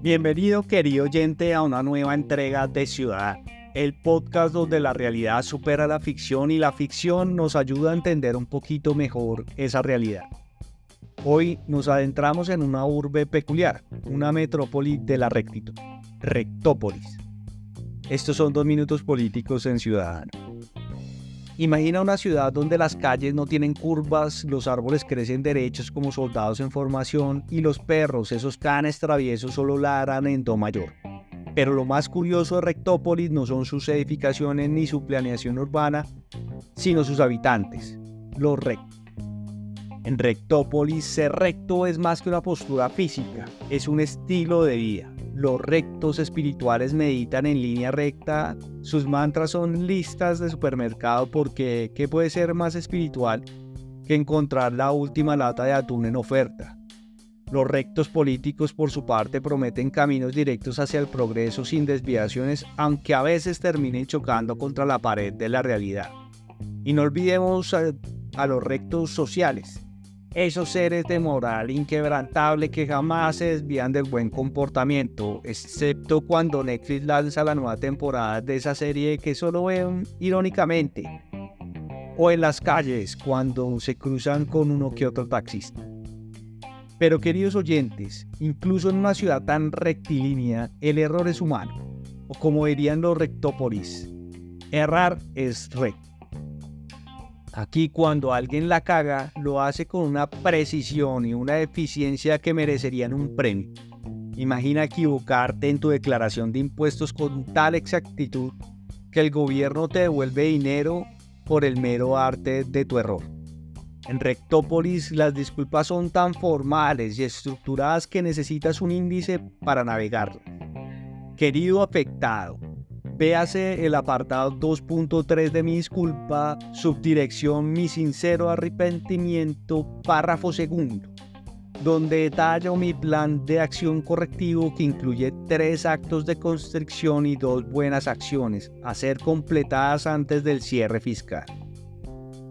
Bienvenido querido oyente a una nueva entrega de Ciudad, el podcast donde la realidad supera la ficción y la ficción nos ayuda a entender un poquito mejor esa realidad. Hoy nos adentramos en una urbe peculiar, una metrópoli de la rectitud, Rectópolis. Estos son dos minutos políticos en Ciudadano. Imagina una ciudad donde las calles no tienen curvas, los árboles crecen derechos como soldados en formación y los perros, esos canes traviesos, solo ladran en do mayor. Pero lo más curioso de Rectópolis no son sus edificaciones ni su planeación urbana, sino sus habitantes, los rectos. En Rectópolis, ser recto es más que una postura física, es un estilo de vida los rectos espirituales meditan en línea recta, sus mantras son listas de supermercado porque ¿qué puede ser más espiritual que encontrar la última lata de atún en oferta? Los rectos políticos por su parte prometen caminos directos hacia el progreso sin desviaciones, aunque a veces terminen chocando contra la pared de la realidad. Y no olvidemos a, los rectos sociales, esos seres de moral inquebrantable que jamás se desvían del buen comportamiento, excepto cuando Netflix lanza la nueva temporada de esa serie que solo ven irónicamente, o en las calles cuando se cruzan con uno que otro taxista. Pero queridos oyentes, incluso en una ciudad tan rectilínea, el error es humano, o como dirían los rectópolis, errar es recto. Aquí cuando alguien la caga, lo hace con una precisión y una eficiencia que merecerían un premio. Imagina equivocarte en tu declaración de impuestos con tal exactitud que el gobierno te devuelve dinero por el mero arte de tu error. En Rectópolis las disculpas son tan formales y estructuradas que necesitas un índice para navegarlas. Querido afectado, Véase el apartado 2.3 de mi disculpa, subdirección mi sincero arrepentimiento, párrafo segundo, donde detallo mi plan de acción correctivo que incluye tres actos de constricción y dos buenas acciones a ser completadas antes del cierre fiscal.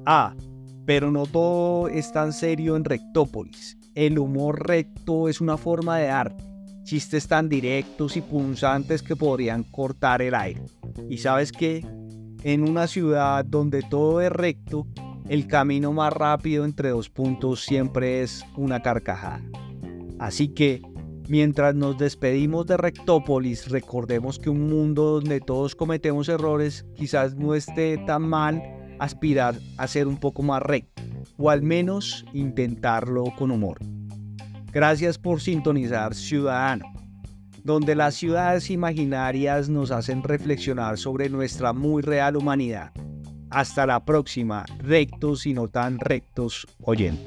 Ah, pero no todo es tan serio en Rectópolis. El humor recto es una forma de arte chistes tan directos y punzantes que podrían cortar el aire. Y sabes que en una ciudad donde todo es recto, el camino más rápido entre dos puntos siempre es una carcajada. Así que, mientras nos despedimos de Rectópolis, recordemos que un mundo donde todos cometemos errores quizás no esté tan mal aspirar a ser un poco más recto, o al menos intentarlo con humor. Gracias por sintonizar Ciudadano, donde las ciudades imaginarias nos hacen reflexionar sobre nuestra muy real humanidad. Hasta la próxima, rectos y no tan rectos oyendo.